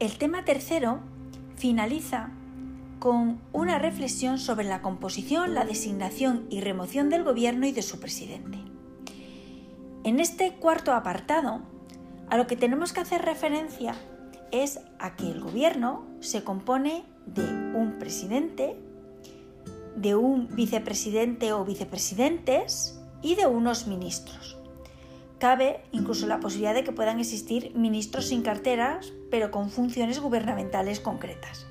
el tema tercero finaliza con una reflexión sobre la composición, la designación y remoción del gobierno y de su presidente. En este cuarto apartado, a lo que tenemos que hacer referencia es a que el gobierno se compone de un presidente, de un vicepresidente o vicepresidentes y de unos ministros. Cabe incluso la posibilidad de que puedan existir ministros sin carteras, pero con funciones gubernamentales concretas.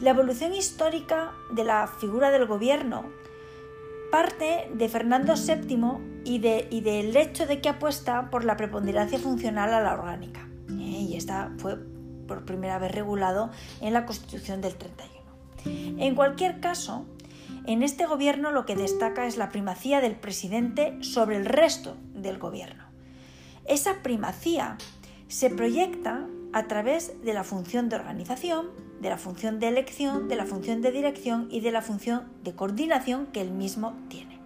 La evolución histórica de la figura del gobierno parte de Fernando VII y, del hecho de que apuesta por la preponderancia funcional a la orgánica. ¿eh? Y esta fue por primera vez regulado en la Constitución del 31. En cualquier caso, en este gobierno lo que destaca es la primacía del presidente sobre el resto del gobierno. Esa primacía se proyecta a través de la función de organización, de la función de elección, de la función de dirección y de la función de coordinación que él mismo tiene.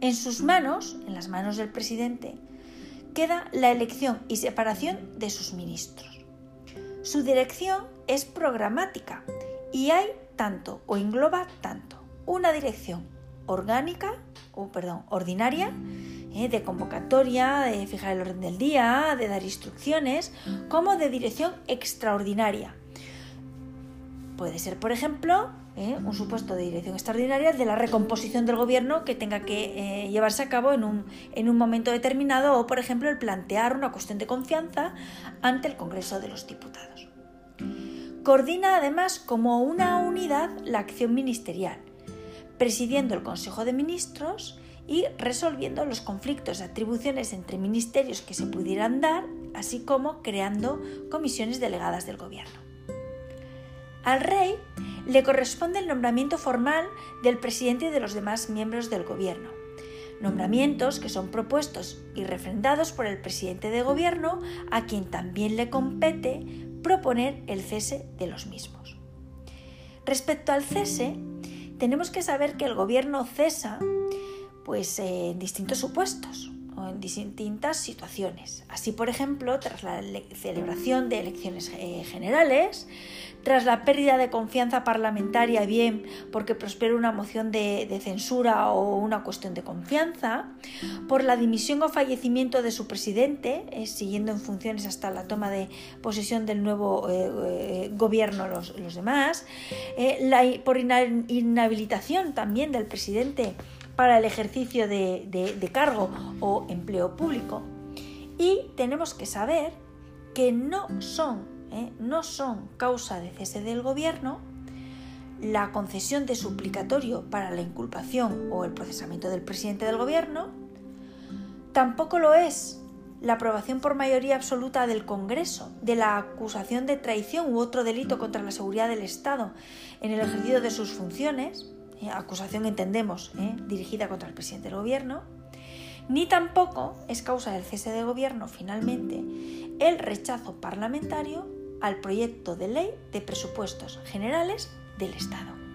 En sus manos, en las manos del presidente, queda la elección y separación de sus ministros. Su dirección es programática y hay tanto o engloba tanto una dirección orgánica, o perdón, ordinaria, eh, de convocatoria, de fijar el orden del día, de dar instrucciones, como de dirección extraordinaria, Puede ser, por ejemplo, ¿eh? un supuesto de dirección extraordinaria de la recomposición del gobierno que tenga que eh, llevarse a cabo en un, en un momento determinado o, por ejemplo, el plantear una cuestión de confianza ante el Congreso de los Diputados. Coordina además como una unidad la acción ministerial, presidiendo el Consejo de Ministros y resolviendo los conflictos de atribuciones entre ministerios que se pudieran dar, así como creando comisiones delegadas del Gobierno. Al rey le corresponde el nombramiento formal del presidente y de los demás miembros del gobierno. Nombramientos que son propuestos y refrendados por el presidente de gobierno, a quien también le compete proponer el cese de los mismos. Respecto al cese, tenemos que saber que el gobierno cesa pues, en distintos supuestos en distintas situaciones. Así, por ejemplo, tras la celebración de elecciones eh, generales, tras la pérdida de confianza parlamentaria, bien porque prospera una moción de, censura o una cuestión de confianza, por la dimisión o fallecimiento de su presidente, eh, siguiendo en funciones hasta la toma de posesión del nuevo eh, gobierno los, demás, por inhabilitación también del presidente para el ejercicio de cargo o empleo público. Y tenemos que saber que no son ¿eh? no son causa de cese del gobierno, la concesión de suplicatorio para la inculpación o el procesamiento del presidente del gobierno, tampoco lo es la aprobación por mayoría absoluta del Congreso de la acusación de traición u otro delito contra la seguridad del Estado en el ejercicio de sus funciones, ¿eh? acusación entendemos ¿eh? dirigida contra el presidente del gobierno, ni tampoco es causa del cese de gobierno finalmente el rechazo parlamentario al proyecto de ley de presupuestos generales del Estado.